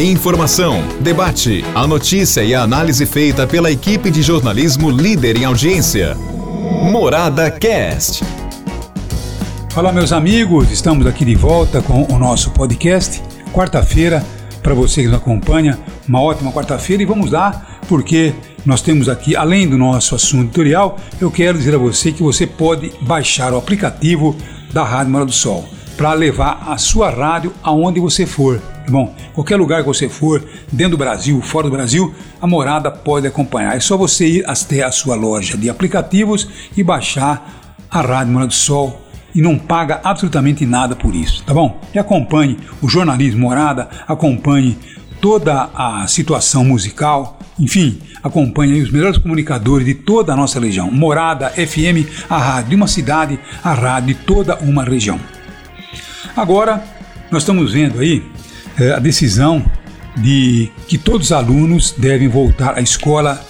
Informação, debate, a notícia e a análise feita pela equipe de jornalismo líder em audiência. Morada Cast. Olá, meus amigos, estamos aqui de volta com o nosso podcast. Quarta-feira, para você que nos acompanha, uma ótima quarta-feira e vamos lá, porque nós temos aqui, além do nosso assunto editorial, eu quero dizer a você que você pode baixar o aplicativo da Rádio Morada do Sol para levar a sua rádio aonde você for. Bom, qualquer lugar que você for, dentro do Brasil, fora do Brasil, a morada pode acompanhar. É só você ir até a sua loja de aplicativos e baixar a Rádio Morada do Sol e não paga absolutamente nada por isso, tá bom? E acompanhe o jornalismo Morada, acompanhe toda a situação musical, enfim, acompanhe os melhores comunicadores de toda a nossa região. Morada FM, a rádio de uma cidade, a rádio de toda uma região. Agora, nós estamos vendo aí é, a decisão de que todos os alunos devem voltar à escola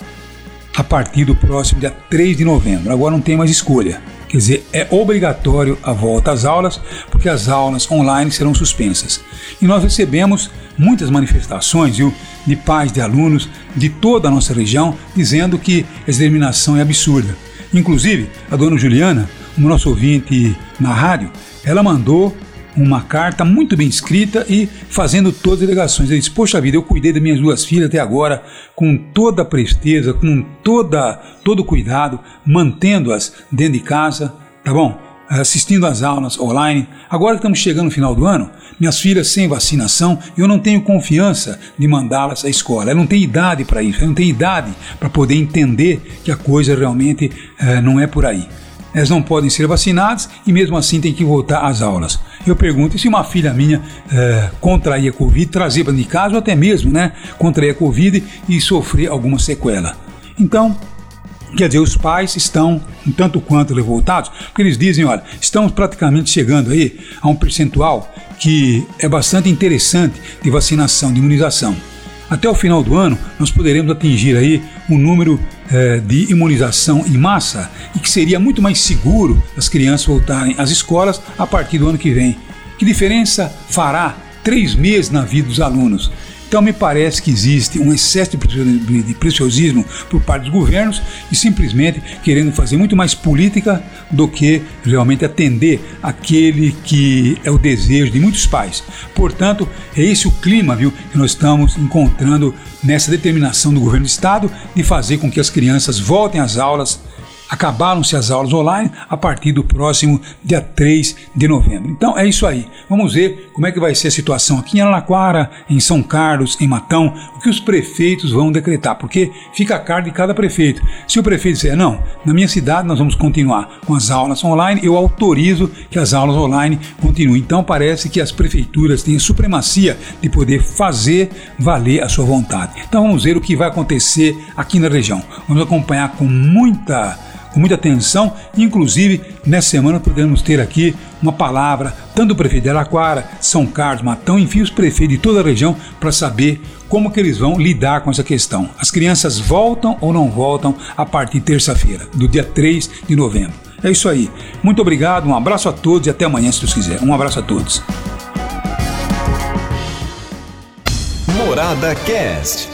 a partir do próximo dia 3 de novembro. Agora não tem mais escolha. Quer dizer, é obrigatório a volta às aulas, porque as aulas online serão suspensas. E nós recebemos muitas manifestações viu, de pais de alunos de toda a nossa região dizendo que essa determinação é absurda. Inclusive, a dona Juliana, o nosso ouvinte na rádio, ela mandou uma carta muito bem escrita e fazendo todas as delegações. Ele disse: Poxa vida, eu cuidei das minhas duas filhas até agora com toda a presteza, com toda, todo cuidado, mantendo-as dentro de casa, tá bom? Assistindo às aulas online. Agora que estamos chegando no final do ano, minhas filhas sem vacinação, eu não tenho confiança de mandá-las à escola. Ela não tem idade para isso, ela não tem idade para poder entender que a coisa realmente eh, não é por aí elas não podem ser vacinadas e mesmo assim tem que voltar às aulas. Eu pergunto, se uma filha minha é, contrair a Covid, trazer para de casa ou até mesmo né, contrair a Covid e sofrer alguma sequela? Então, Quer dizer, os pais estão um tanto quanto revoltados, porque eles dizem, olha, estamos praticamente chegando aí a um percentual que é bastante interessante de vacinação, de imunização. Até o final do ano, nós poderemos atingir aí um número eh, de imunização em massa e que seria muito mais seguro as crianças voltarem às escolas a partir do ano que vem. Que diferença fará três meses na vida dos alunos? Então me parece que existe um excesso de preciosismo por parte dos governos e simplesmente querendo fazer muito mais política do que realmente atender aquele que é o desejo de muitos pais. Portanto, é esse o clima, viu, que nós estamos encontrando nessa determinação do governo do estado de fazer com que as crianças voltem às aulas Acabaram-se as aulas online a partir do próximo dia 3 de novembro. Então é isso aí. Vamos ver como é que vai ser a situação aqui em Araraquara, em São Carlos, em Matão, o que os prefeitos vão decretar, porque fica a cargo de cada prefeito. Se o prefeito disser, não, na minha cidade nós vamos continuar com as aulas online, eu autorizo que as aulas online continuem. Então parece que as prefeituras têm a supremacia de poder fazer valer a sua vontade. Então vamos ver o que vai acontecer aqui na região. Vamos acompanhar com muita com muita atenção. Inclusive, nessa semana podemos ter aqui uma palavra, tanto do prefeito de Araquara, São Carlos, Matão, enfim, os prefeitos de toda a região, para saber como que eles vão lidar com essa questão. As crianças voltam ou não voltam a partir de terça-feira, do dia 3 de novembro. É isso aí. Muito obrigado, um abraço a todos e até amanhã, se Deus quiser. Um abraço a todos. Morada Cast.